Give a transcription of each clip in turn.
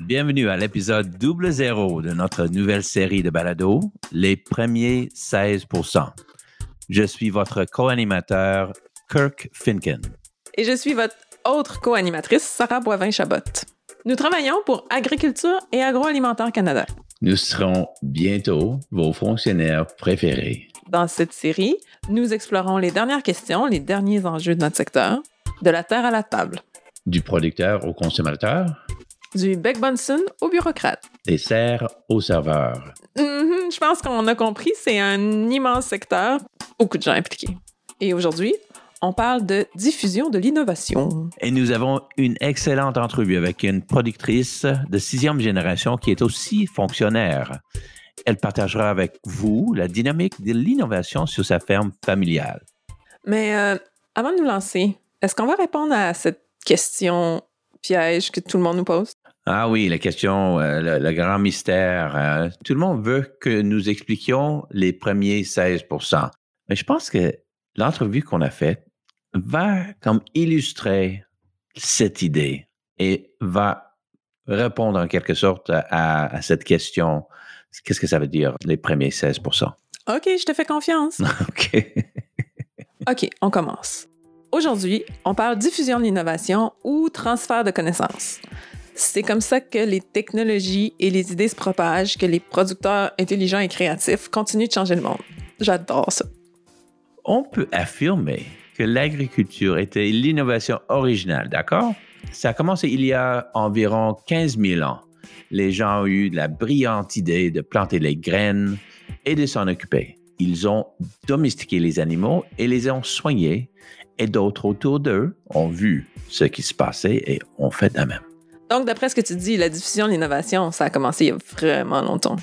Bienvenue à l'épisode double zéro de notre nouvelle série de balado, Les premiers 16% Je suis votre co-animateur, Kirk Finken. Et je suis votre autre co-animatrice, Sarah Boivin-Chabot. Nous travaillons pour Agriculture et Agroalimentaire Canada. Nous serons bientôt vos fonctionnaires préférés. Dans cette série, nous explorons les dernières questions, les derniers enjeux de notre secteur, de la terre à la table. Du producteur au consommateur. Du Beck Bunsen au bureaucrate. Des serres au serveur. Mhm, je pense qu'on a compris, c'est un immense secteur, beaucoup de gens impliqués. Et aujourd'hui, on parle de diffusion de l'innovation. Et nous avons une excellente entrevue avec une productrice de sixième génération qui est aussi fonctionnaire. Elle partagera avec vous la dynamique de l'innovation sur sa ferme familiale. Mais euh, avant de nous lancer, est-ce qu'on va répondre à cette question piège que tout le monde nous pose? Ah oui, la question, euh, le, grand mystère. Euh, tout le monde veut que nous expliquions les premiers 16% Mais je pense que l'entrevue qu'on a faite va comme illustrer cette idée et va répondre en quelque sorte à, cette question. Qu'est-ce que ça veut dire, les premiers 16% OK, je te fais confiance. OK. OK, on commence. Aujourd'hui, on parle diffusion de l'innovation ou transfert de connaissances. C'est comme ça que les technologies et les idées se propagent, que les producteurs intelligents et créatifs continuent de changer le monde. J'adore ça. On peut affirmer que l'agriculture était l'innovation originale, d'accord? Ça a commencé il y a environ 15 000 ans. Les gens ont eu la brillante idée de planter les graines et de s'en occuper. Ils ont domestiqué les animaux et les ont soignés, et d'autres autour d'eux ont vu ce qui se passait et ont fait de même. Donc, d'après ce que tu dis, la diffusion de l'innovation, ça a commencé il y a vraiment longtemps.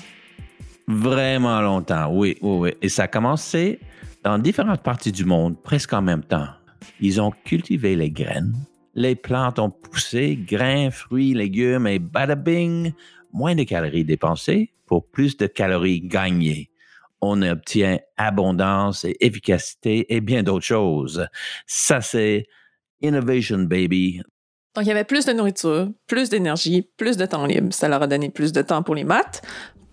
Vraiment longtemps, oui, oui, oui. Et ça a commencé dans différentes parties du monde, presque en même temps, ils ont cultivé les graines, les plantes ont poussé, grains, fruits, légumes et bada bing, moins de calories dépensées pour plus de calories gagnées. On obtient abondance et efficacité et bien d'autres choses. Ça, c'est Innovation Baby. Donc, il y avait plus de nourriture, plus d'énergie, plus de temps libre. Ça leur a donné plus de temps pour les maths,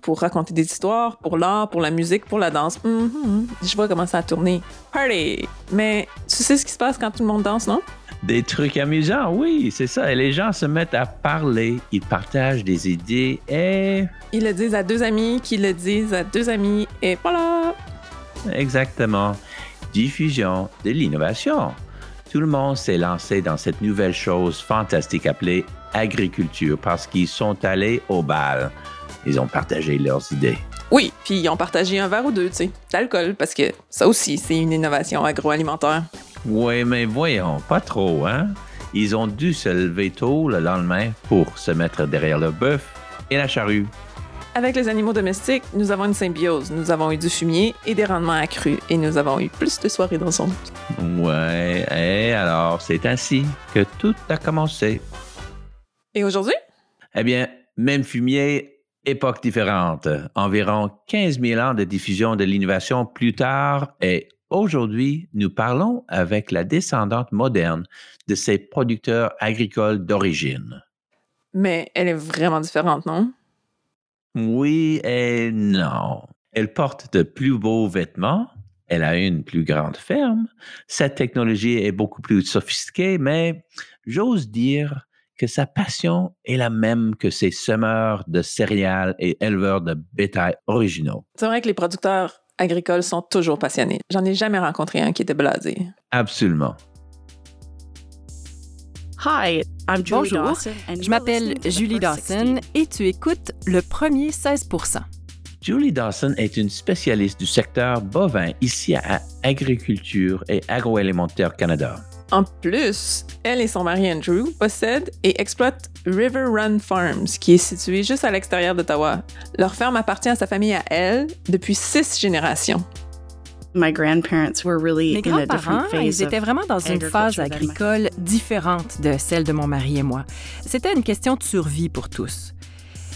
pour raconter des histoires, pour l'art, pour la musique, pour la danse. Mm-hmm. Je vois comment ça a tourné. Party! Mais tu sais ce qui se passe quand tout le monde danse, non? Des trucs amusants, oui, c'est ça. Et les gens se mettent à parler, ils partagent des idées et... Ils le disent à deux amis, qui le disent à deux amis, et voilà! Exactement. Diffusion de l'innovation. Tout le monde s'est lancé dans cette nouvelle chose fantastique appelée agriculture parce qu'ils sont allés au bal ils ont partagé leurs idées. Oui, puis ils ont partagé un verre ou deux, tu sais, d'alcool, parce que ça aussi, c'est une innovation agroalimentaire. Oui, mais voyons, pas trop, hein? Ils ont dû se lever tôt le lendemain pour se mettre derrière le bœuf et la charrue. Avec les animaux domestiques, nous avons une symbiose. Nous avons eu du fumier et des rendements accrus, et nous avons eu plus de soirées dans son Ouais, et alors, c'est ainsi que tout a commencé. Et aujourd'hui? Eh bien, même fumier, époque différente, environ 15 000 ans de diffusion de l'innovation plus tard et aujourd'hui, nous parlons avec la descendante moderne de ces producteurs agricoles d'origine. Mais elle est vraiment différente, non? Oui et non. Elle porte de plus beaux vêtements, elle a une plus grande ferme, cette technologie est beaucoup plus sophistiquée, mais j'ose dire que sa passion est la même que ses semeurs de céréales et éleveurs de bétail originaux. C'est vrai que les producteurs agricoles sont toujours passionnés. J'en ai jamais rencontré un qui était blasé. Absolument. Hi, I'm Julie Bonjour, je m'appelle Julie Dawson et tu écoutes le premier 16% Julie Dawson est une spécialiste du secteur bovin ici à Agriculture et Agroalimentaire Canada. En plus, elle et son mari Andrew possèdent et exploitent River Run Farms, qui est située juste à l'extérieur d'Ottawa. Leur ferme appartient à sa famille à elle depuis six générations. Mes grands-parents, ils étaient vraiment dans une phase agricole différente de celle de mon mari et moi. C'était une question de survie pour tous.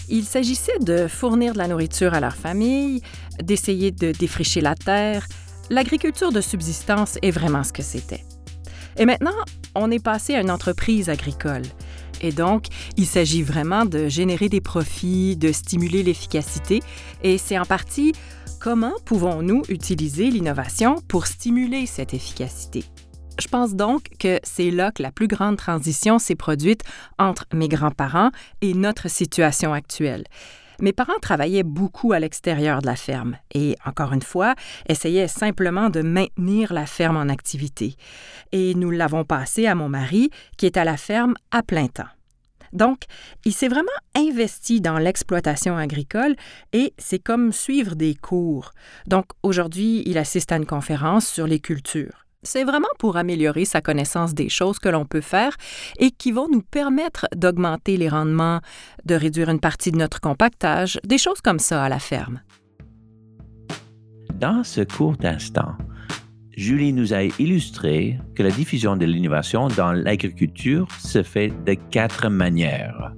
Il s'agissait de fournir de la nourriture à leur famille, d'essayer de défricher la terre. L'agriculture de subsistance est vraiment ce que c'était. Et maintenant, on est passé à une entreprise agricole. Et donc, il s'agit vraiment de générer des profits, de stimuler l'efficacité, et c'est en partie comment pouvons-nous utiliser l'innovation pour stimuler cette efficacité? Je pense donc que c'est là que la plus grande transition s'est produite entre mes grands-parents et notre situation actuelle. Mes parents travaillaient beaucoup à l'extérieur de la ferme et, encore une fois, essayaient simplement de maintenir la ferme en activité. Et nous l'avons passé à mon mari, qui est à la ferme à plein temps. Donc, il s'est vraiment investi dans l'exploitation agricole et c'est comme suivre des cours. Donc, aujourd'hui, il assiste à une conférence sur les cultures. C'est vraiment pour améliorer sa connaissance des choses que l'on peut faire et qui vont nous permettre d'augmenter les rendements, de réduire une partie de notre compactage, des choses comme ça à la ferme. Dans ce court instant, Julie nous a illustré que la diffusion de l'innovation dans l'agriculture se fait de quatre manières.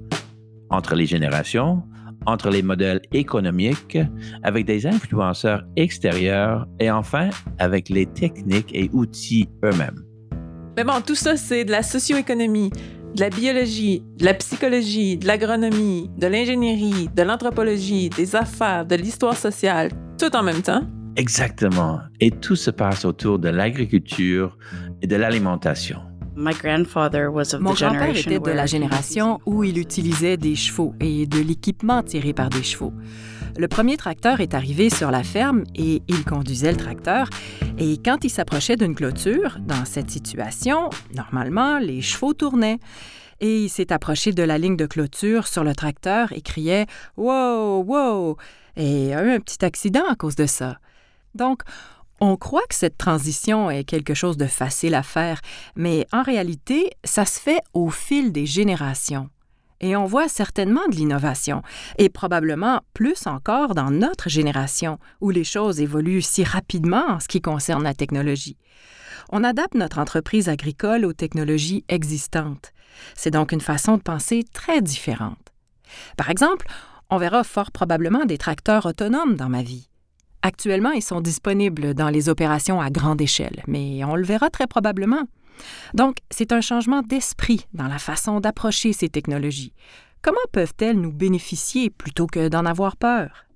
Entre les générations, entre les modèles économiques, avec des influenceurs extérieurs et enfin avec les techniques et outils eux-mêmes. Mais bon, tout ça, c'est de la socio-économie, de la biologie, de la psychologie, de l'agronomie, de l'ingénierie, de l'anthropologie, des affaires, de l'histoire sociale, tout en même temps. Exactement. Et tout se passe autour de l'agriculture et de l'alimentation. Mon grand-père était de la génération où il utilisait des chevaux et de l'équipement tiré par des chevaux. Le premier tracteur est arrivé sur la ferme et il conduisait le tracteur. Et quand il s'approchait d'une clôture, dans cette situation, normalement, les chevaux tournaient. Et il s'est approché de la ligne de clôture sur le tracteur et criait Wow, wow! Et a eu un petit accident à cause de ça. Donc, on croit que cette transition est quelque chose de facile à faire, mais en réalité, ça se fait au fil des générations. Et on voit certainement de l'innovation, et probablement plus encore dans notre génération, où les choses évoluent si rapidement en ce qui concerne la technologie. On adapte notre entreprise agricole aux technologies existantes. C'est donc une façon de penser très différente. Par exemple, on verra fort probablement des tracteurs autonomes dans ma vie. Actuellement, ils sont disponibles dans les opérations à grande échelle, mais on le verra très probablement. Donc, c'est un changement d'esprit dans la façon d'approcher ces technologies. Comment peuvent-elles nous bénéficier plutôt que d'en avoir peur?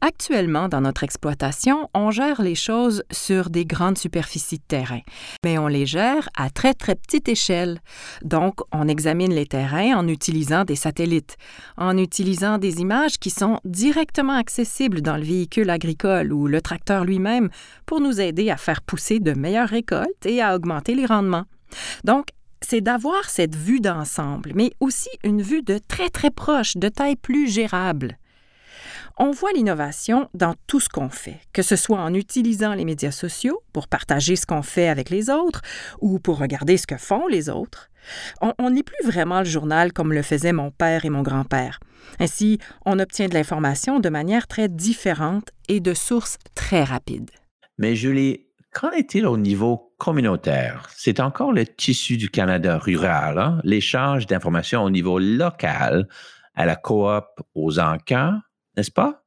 Actuellement, dans notre exploitation, on gère les choses sur des grandes superficies de terrain, mais on les gère à très très petite échelle. Donc, on examine les terrains en utilisant des satellites, en utilisant des images qui sont directement accessibles dans le véhicule agricole ou le tracteur lui-même pour nous aider à faire pousser de meilleures récoltes et à augmenter les rendements. Donc, c'est d'avoir cette vue d'ensemble, mais aussi une vue de très très proche, de taille plus gérable. On voit l'innovation dans tout ce qu'on fait, que ce soit en utilisant les médias sociaux pour partager ce qu'on fait avec les autres ou pour regarder ce que font les autres. On n'est plus vraiment le journal comme le faisaient mon père et mon grand-père. Ainsi, on obtient de l'information de manière très différente et de sources très rapides. Mais Julie, qu'en est-il au niveau communautaire? C'est encore le tissu du Canada rural, hein? l'échange d'informations au niveau local, à la coop, aux encans, n'est-ce pas?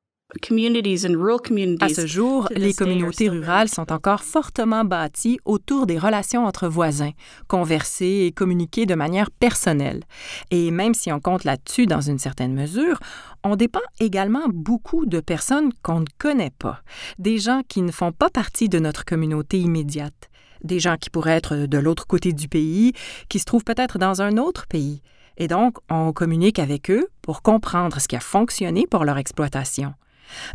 À ce jour, les communautés rurales sont encore fortement bâties autour des relations entre voisins, converser et communiquer de manière personnelle. Et même si on compte là-dessus dans une certaine mesure, on dépend également beaucoup de personnes qu'on ne connaît pas, des gens qui ne font pas partie de notre communauté immédiate, des gens qui pourraient être de l'autre côté du pays, qui se trouvent peut-être dans un autre pays. Et donc, on communique avec eux pour comprendre ce qui a fonctionné pour leur exploitation.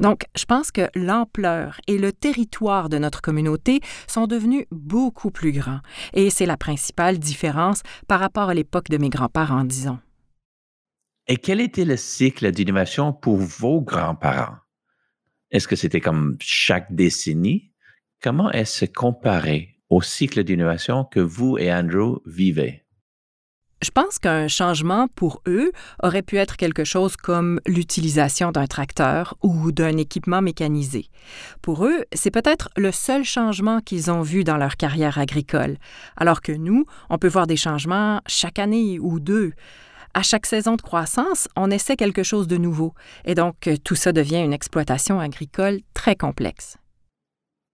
Donc, je pense que l'ampleur et le territoire de notre communauté sont devenus beaucoup plus grands, et c'est la principale différence par rapport à l'époque de mes grands-parents, disons. Et quel était le cycle d'innovation pour vos grands-parents? Est-ce que c'était comme chaque décennie? Comment est-ce comparé au cycle d'innovation que vous et Andrew vivez? Je pense qu'un changement pour eux aurait pu être quelque chose comme l'utilisation d'un tracteur ou d'un équipement mécanisé. Pour eux, c'est peut-être le seul changement qu'ils ont vu dans leur carrière agricole, alors que nous, on peut voir des changements chaque année ou deux. À chaque saison de croissance, on essaie quelque chose de nouveau, et donc tout ça devient une exploitation agricole très complexe.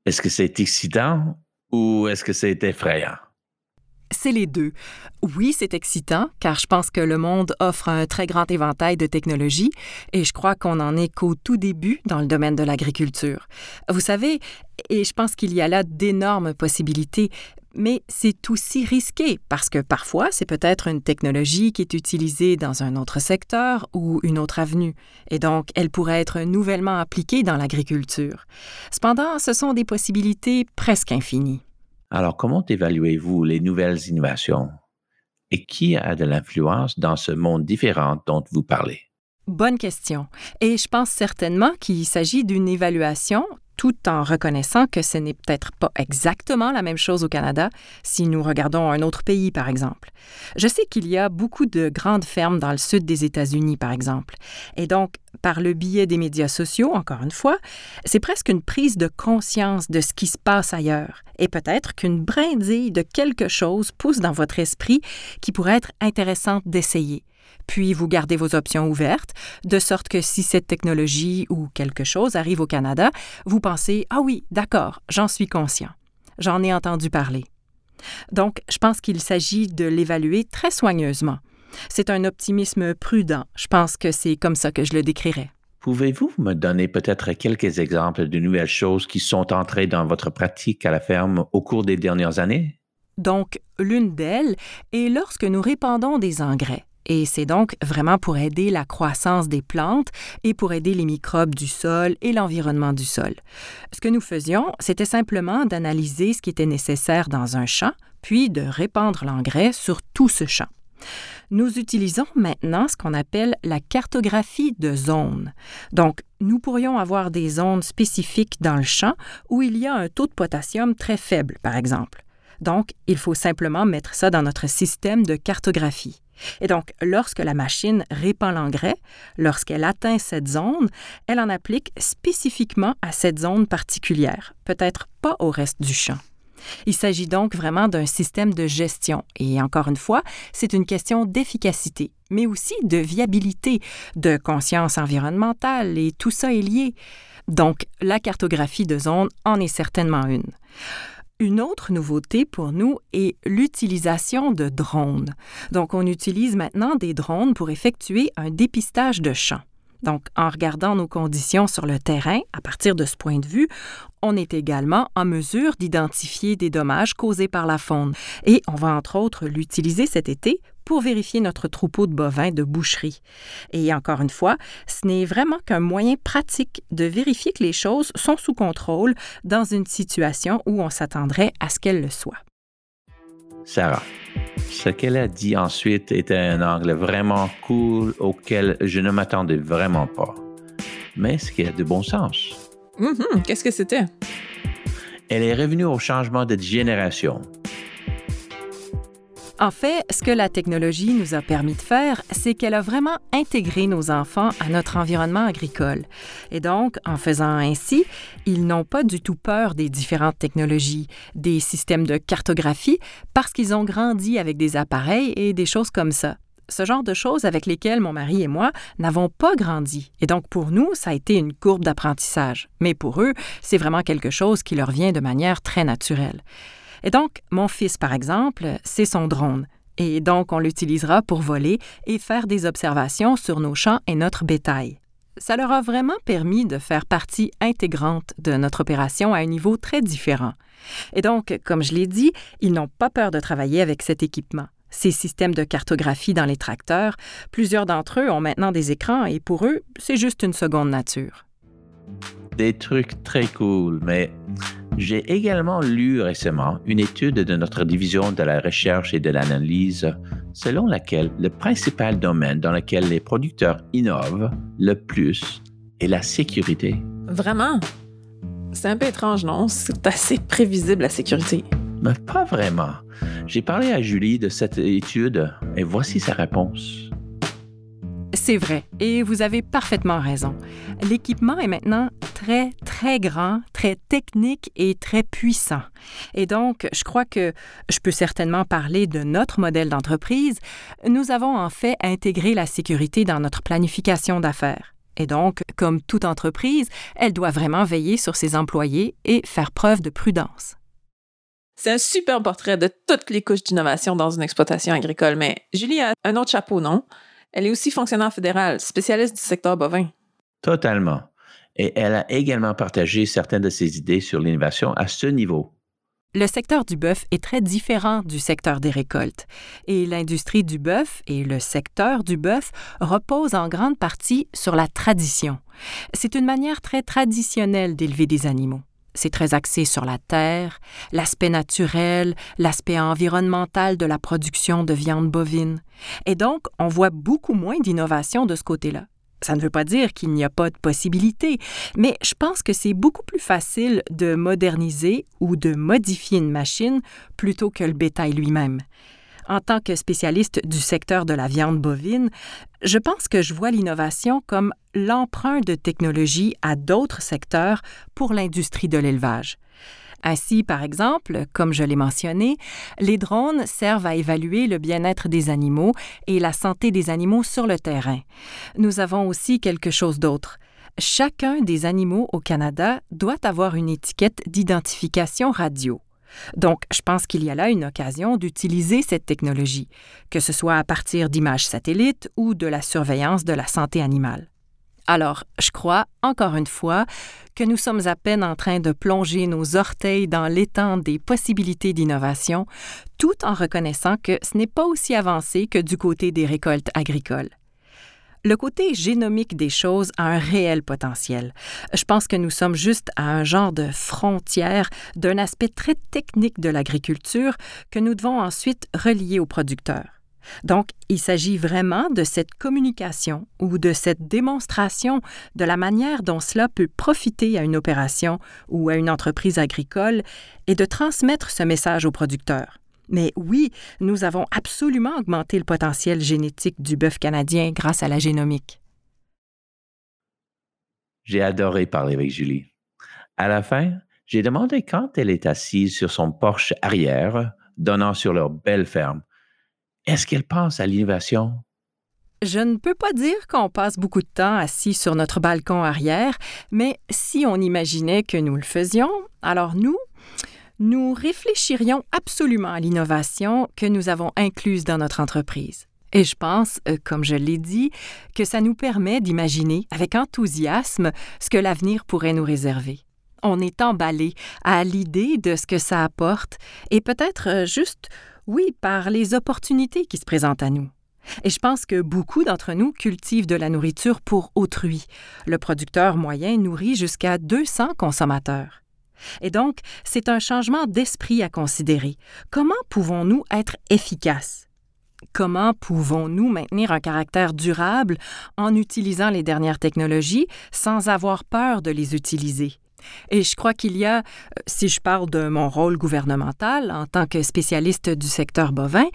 Est-ce que c'est excitant ou est-ce que c'est effrayant? C'est les deux. Oui, c'est excitant, car je pense que le monde offre un très grand éventail de technologies, et je crois qu'on en est qu'au tout début dans le domaine de l'agriculture. Vous savez, et je pense qu'il y a là d'énormes possibilités, mais c'est aussi risqué parce que parfois c'est peut-être une technologie qui est utilisée dans un autre secteur ou une autre avenue, et donc elle pourrait être nouvellement appliquée dans l'agriculture. Cependant, ce sont des possibilités presque infinies. Alors, comment évaluez-vous les nouvelles innovations? Et qui a de l'influence dans ce monde différent dont vous parlez? Bonne question. Et je pense certainement qu'il s'agit d'une évaluation tout en reconnaissant que ce n'est peut-être pas exactement la même chose au Canada si nous regardons un autre pays, par exemple. Je sais qu'il y a beaucoup de grandes fermes dans le sud des États-Unis, par exemple. Et donc, par le biais des médias sociaux, encore une fois, c'est presque une prise de conscience de ce qui se passe ailleurs. Et peut-être qu'une brindille de quelque chose pousse dans votre esprit qui pourrait être intéressante d'essayer puis vous gardez vos options ouvertes, de sorte que si cette technologie ou quelque chose arrive au Canada, vous pensez Ah oui, d'accord, j'en suis conscient. J'en ai entendu parler. Donc, je pense qu'il s'agit de l'évaluer très soigneusement. C'est un optimisme prudent. Je pense que c'est comme ça que je le décrirais. Pouvez-vous me donner peut-être quelques exemples de nouvelles choses qui sont entrées dans votre pratique à la ferme au cours des dernières années? Donc, l'une d'elles est lorsque nous répandons des engrais. Et c'est donc vraiment pour aider la croissance des plantes et pour aider les microbes du sol et l'environnement du sol. Ce que nous faisions, c'était simplement d'analyser ce qui était nécessaire dans un champ, puis de répandre l'engrais sur tout ce champ. Nous utilisons maintenant ce qu'on appelle la cartographie de zones. Donc, nous pourrions avoir des zones spécifiques dans le champ où il y a un taux de potassium très faible, par exemple. Donc, il faut simplement mettre ça dans notre système de cartographie. Et donc, lorsque la machine répand l'engrais, lorsqu'elle atteint cette zone, elle en applique spécifiquement à cette zone particulière, peut-être pas au reste du champ. Il s'agit donc vraiment d'un système de gestion et encore une fois, c'est une question d'efficacité, mais aussi de viabilité, de conscience environnementale et tout ça est lié. Donc, la cartographie de zone en est certainement une. Une autre nouveauté pour nous est l'utilisation de drones. Donc, on utilise maintenant des drones pour effectuer un dépistage de champs. Donc, en regardant nos conditions sur le terrain, à partir de ce point de vue, on est également en mesure d'identifier des dommages causés par la faune. Et on va entre autres l'utiliser cet été pour vérifier notre troupeau de bovins de boucherie. Et encore une fois, ce n'est vraiment qu'un moyen pratique de vérifier que les choses sont sous contrôle dans une situation où on s'attendrait à ce qu'elles le soient. Sarah, ce qu'elle a dit ensuite était un angle vraiment cool auquel je ne m'attendais vraiment pas. Mais ce qui a de bon sens. Mm-hmm. Qu'est-ce que c'était? Elle est revenue au changement de génération. En fait, ce que la technologie nous a permis de faire, c'est qu'elle a vraiment intégré nos enfants à notre environnement agricole. Et donc, en faisant ainsi, ils n'ont pas du tout peur des différentes technologies, des systèmes de cartographie, parce qu'ils ont grandi avec des appareils et des choses comme ça ce genre de choses avec lesquelles mon mari et moi n'avons pas grandi. Et donc pour nous, ça a été une courbe d'apprentissage. Mais pour eux, c'est vraiment quelque chose qui leur vient de manière très naturelle. Et donc, mon fils, par exemple, c'est son drone. Et donc, on l'utilisera pour voler et faire des observations sur nos champs et notre bétail. Ça leur a vraiment permis de faire partie intégrante de notre opération à un niveau très différent. Et donc, comme je l'ai dit, ils n'ont pas peur de travailler avec cet équipement. Ces systèmes de cartographie dans les tracteurs, plusieurs d'entre eux ont maintenant des écrans et pour eux, c'est juste une seconde nature. Des trucs très cool, mais j'ai également lu récemment une étude de notre division de la recherche et de l'analyse selon laquelle le principal domaine dans lequel les producteurs innovent le plus est la sécurité. Vraiment? C'est un peu étrange, non? C'est assez prévisible, la sécurité. Mais pas vraiment. J'ai parlé à Julie de cette étude et voici sa réponse. C'est vrai, et vous avez parfaitement raison. L'équipement est maintenant très, très grand, très technique et très puissant. Et donc, je crois que je peux certainement parler de notre modèle d'entreprise. Nous avons en fait intégré la sécurité dans notre planification d'affaires. Et donc, comme toute entreprise, elle doit vraiment veiller sur ses employés et faire preuve de prudence. C'est un super portrait de toutes les couches d'innovation dans une exploitation agricole, mais Julie a un autre chapeau, non? Elle est aussi fonctionnaire fédérale, spécialiste du secteur bovin. Totalement. Et elle a également partagé certaines de ses idées sur l'innovation à ce niveau. Le secteur du bœuf est très différent du secteur des récoltes, et l'industrie du bœuf et le secteur du bœuf reposent en grande partie sur la tradition. C'est une manière très traditionnelle d'élever des animaux. C'est très axé sur la terre, l'aspect naturel, l'aspect environnemental de la production de viande bovine. Et donc, on voit beaucoup moins d'innovation de ce côté-là. Ça ne veut pas dire qu'il n'y a pas de possibilité, mais je pense que c'est beaucoup plus facile de moderniser ou de modifier une machine plutôt que le bétail lui-même. En tant que spécialiste du secteur de la viande bovine, je pense que je vois l'innovation comme l'emprunt de technologie à d'autres secteurs pour l'industrie de l'élevage. Ainsi, par exemple, comme je l'ai mentionné, les drones servent à évaluer le bien-être des animaux et la santé des animaux sur le terrain. Nous avons aussi quelque chose d'autre. Chacun des animaux au Canada doit avoir une étiquette d'identification radio. Donc, je pense qu'il y a là une occasion d'utiliser cette technologie, que ce soit à partir d'images satellites ou de la surveillance de la santé animale. Alors, je crois, encore une fois, que nous sommes à peine en train de plonger nos orteils dans l'étang des possibilités d'innovation, tout en reconnaissant que ce n'est pas aussi avancé que du côté des récoltes agricoles. Le côté génomique des choses a un réel potentiel. Je pense que nous sommes juste à un genre de frontière d'un aspect très technique de l'agriculture que nous devons ensuite relier aux producteurs. Donc, il s'agit vraiment de cette communication ou de cette démonstration de la manière dont cela peut profiter à une opération ou à une entreprise agricole et de transmettre ce message aux producteurs. Mais oui, nous avons absolument augmenté le potentiel génétique du bœuf canadien grâce à la génomique. J'ai adoré parler avec Julie. À la fin, j'ai demandé quand elle est assise sur son porche arrière, donnant sur leur belle ferme, est-ce qu'elle pense à l'innovation? Je ne peux pas dire qu'on passe beaucoup de temps assis sur notre balcon arrière, mais si on imaginait que nous le faisions, alors nous, nous réfléchirions absolument à l'innovation que nous avons incluse dans notre entreprise. Et je pense, euh, comme je l'ai dit, que ça nous permet d'imaginer avec enthousiasme ce que l'avenir pourrait nous réserver. On est emballé à l'idée de ce que ça apporte et peut-être euh, juste oui, par les opportunités qui se présentent à nous. Et je pense que beaucoup d'entre nous cultivent de la nourriture pour autrui. Le producteur moyen nourrit jusqu'à 200 consommateurs. Et donc, c'est un changement d'esprit à considérer. Comment pouvons-nous être efficaces? Comment pouvons-nous maintenir un caractère durable en utilisant les dernières technologies sans avoir peur de les utiliser? Et je crois qu'il y a, euh, si je parle de mon rôle gouvernemental en tant que spécialiste du secteur bovin,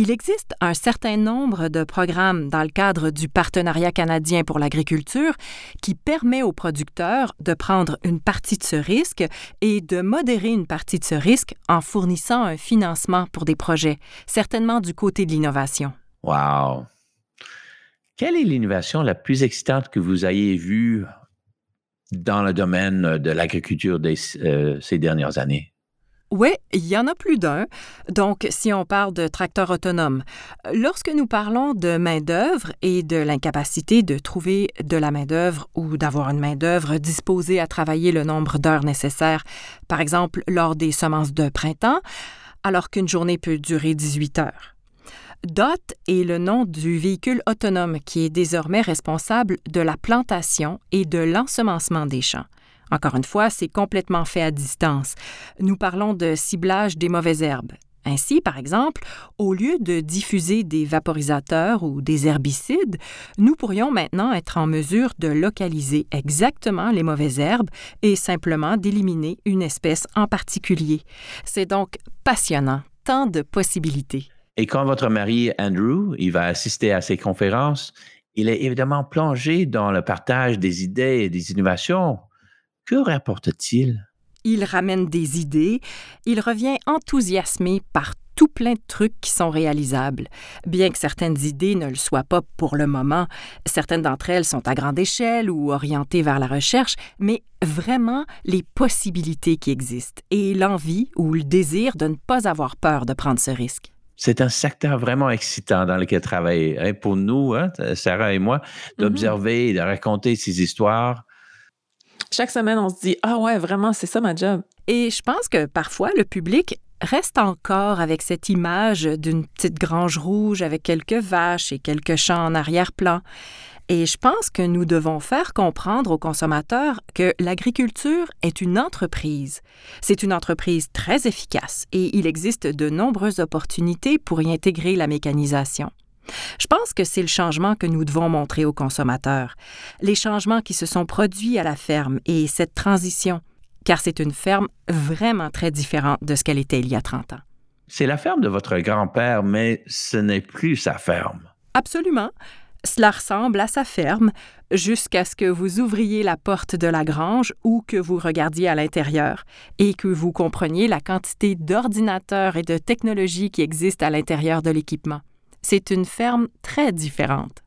il existe un certain nombre de programmes dans le cadre du Partenariat canadien pour l'agriculture qui permet aux producteurs de prendre une partie de ce risque et de modérer une partie de ce risque en fournissant un financement pour des projets, certainement du côté de l'innovation. Wow! Quelle est l'innovation la plus excitante que vous ayez vue dans le domaine de l'agriculture euh, ces dernières années? Oui, il y en a plus d'un. Donc, si on parle de tracteurs autonomes, lorsque nous parlons de main-d'œuvre et de l'incapacité de trouver de la main-d'œuvre ou d'avoir une main-d'œuvre disposée à travailler le nombre d'heures nécessaires, par exemple lors des semences de printemps, alors qu'une journée peut durer 18 heures. DOT est le nom du véhicule autonome qui est désormais responsable de la plantation et de l'ensemencement des champs. Encore une fois, c'est complètement fait à distance. Nous parlons de ciblage des mauvaises herbes. Ainsi, par exemple, au lieu de diffuser des vaporisateurs ou des herbicides, nous pourrions maintenant être en mesure de localiser exactement les mauvaises herbes et simplement d'éliminer une espèce en particulier. C'est donc passionnant, tant de possibilités. Et quand votre mari, Andrew, il va assister à ces conférences, il est évidemment plongé dans le partage des idées et des innovations. Que rapporte-t-il? Il ramène des idées, il revient enthousiasmé par tout plein de trucs qui sont réalisables. Bien que certaines idées ne le soient pas pour le moment, certaines d'entre elles sont à grande échelle ou orientées vers la recherche, mais vraiment les possibilités qui existent et l'envie ou le désir de ne pas avoir peur de prendre ce risque c'est un secteur vraiment excitant dans lequel travailler. Hein, pour nous, hein, Sarah et moi, d'observer et de raconter ces histoires. Chaque semaine, on se dit Ah ouais, vraiment, c'est ça ma job. Et je pense que parfois, le public reste encore avec cette image d'une petite grange rouge avec quelques vaches et quelques champs en arrière-plan. Et je pense que nous devons faire comprendre aux consommateurs que l'agriculture est une entreprise. C'est une entreprise très efficace et il existe de nombreuses opportunités pour y intégrer la mécanisation. Je pense que c'est le changement que nous devons montrer aux consommateurs, les changements qui se sont produits à la ferme et cette transition, car c'est une ferme vraiment très différente de ce qu'elle était il y a 30 ans. C'est la ferme de votre grand-père, mais ce n'est plus sa ferme. Absolument. Cela ressemble à sa ferme jusqu'à ce que vous ouvriez la porte de la grange ou que vous regardiez à l'intérieur et que vous compreniez la quantité d'ordinateurs et de technologies qui existent à l'intérieur de l'équipement. C'est une ferme très différente.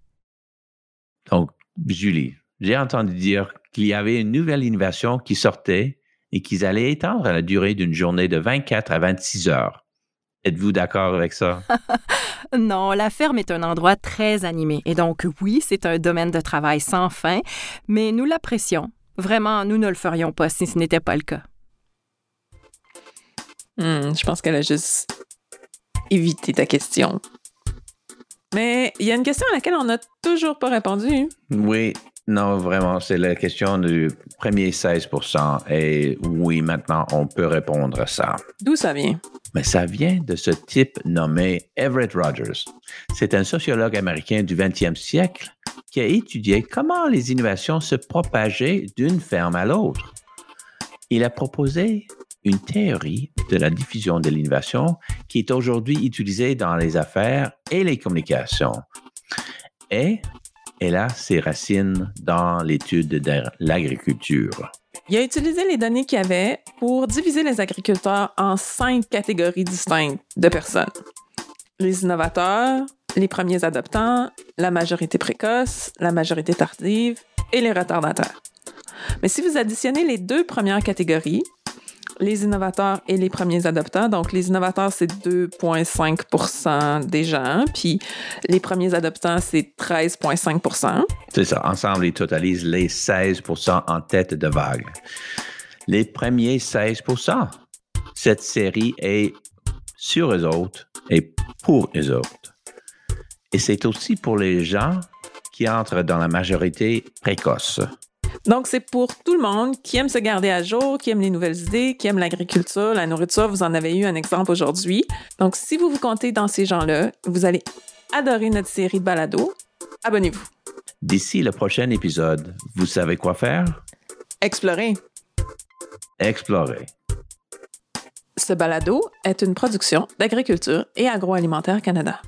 Donc, Julie, j'ai entendu dire qu'il y avait une nouvelle innovation qui sortait et qu'ils allaient étendre la durée d'une journée de 24 à 26 heures. Êtes-vous d'accord avec ça? non, la ferme est un endroit très animé et donc oui, c'est un domaine de travail sans fin, mais nous l'apprécions. Vraiment, nous ne le ferions pas si ce n'était pas le cas. Hmm, je pense qu'elle a juste évité ta question. Mais il y a une question à laquelle on n'a toujours pas répondu. Oui, non, vraiment, c'est la question du premier 16% Et oui, maintenant, on peut répondre à ça. D'où ça vient? Mais ça vient de ce type nommé Everett Rogers. C'est un sociologue américain du 20e siècle qui a étudié comment les innovations se propageaient d'une ferme à l'autre. Il a proposé une théorie de la diffusion de l'innovation qui est aujourd'hui utilisée dans les affaires et les communications. Et elle a ses racines dans l'étude de l'agriculture. Il a utilisé les données qu'il avait pour diviser les agriculteurs en cinq catégories distinctes de personnes. Les innovateurs, les premiers adoptants, la majorité précoce, la majorité tardive et les retardataires. Mais si vous additionnez les deux premières catégories, les innovateurs et les premiers adoptants. Donc, les innovateurs, c'est 2,5% des gens, puis les premiers adoptants, c'est 13,5% C'est ça. Ensemble, ils totalisent les 16% en tête de vague. Les premiers 16% cette série est sur eux autres et pour eux autres. Et c'est aussi pour les gens qui entrent dans la majorité précoce. Donc, c'est pour tout le monde qui aime se garder à jour, qui aime les nouvelles idées, qui aime l'agriculture, la nourriture. Vous en avez eu un exemple aujourd'hui. Donc, si vous vous comptez dans ces gens-là, vous allez adorer notre série de balados. Abonnez-vous. D'ici le prochain épisode, vous savez quoi faire? Explorer. Explorer. Ce balado est une production d'Agriculture et Agroalimentaire Canada.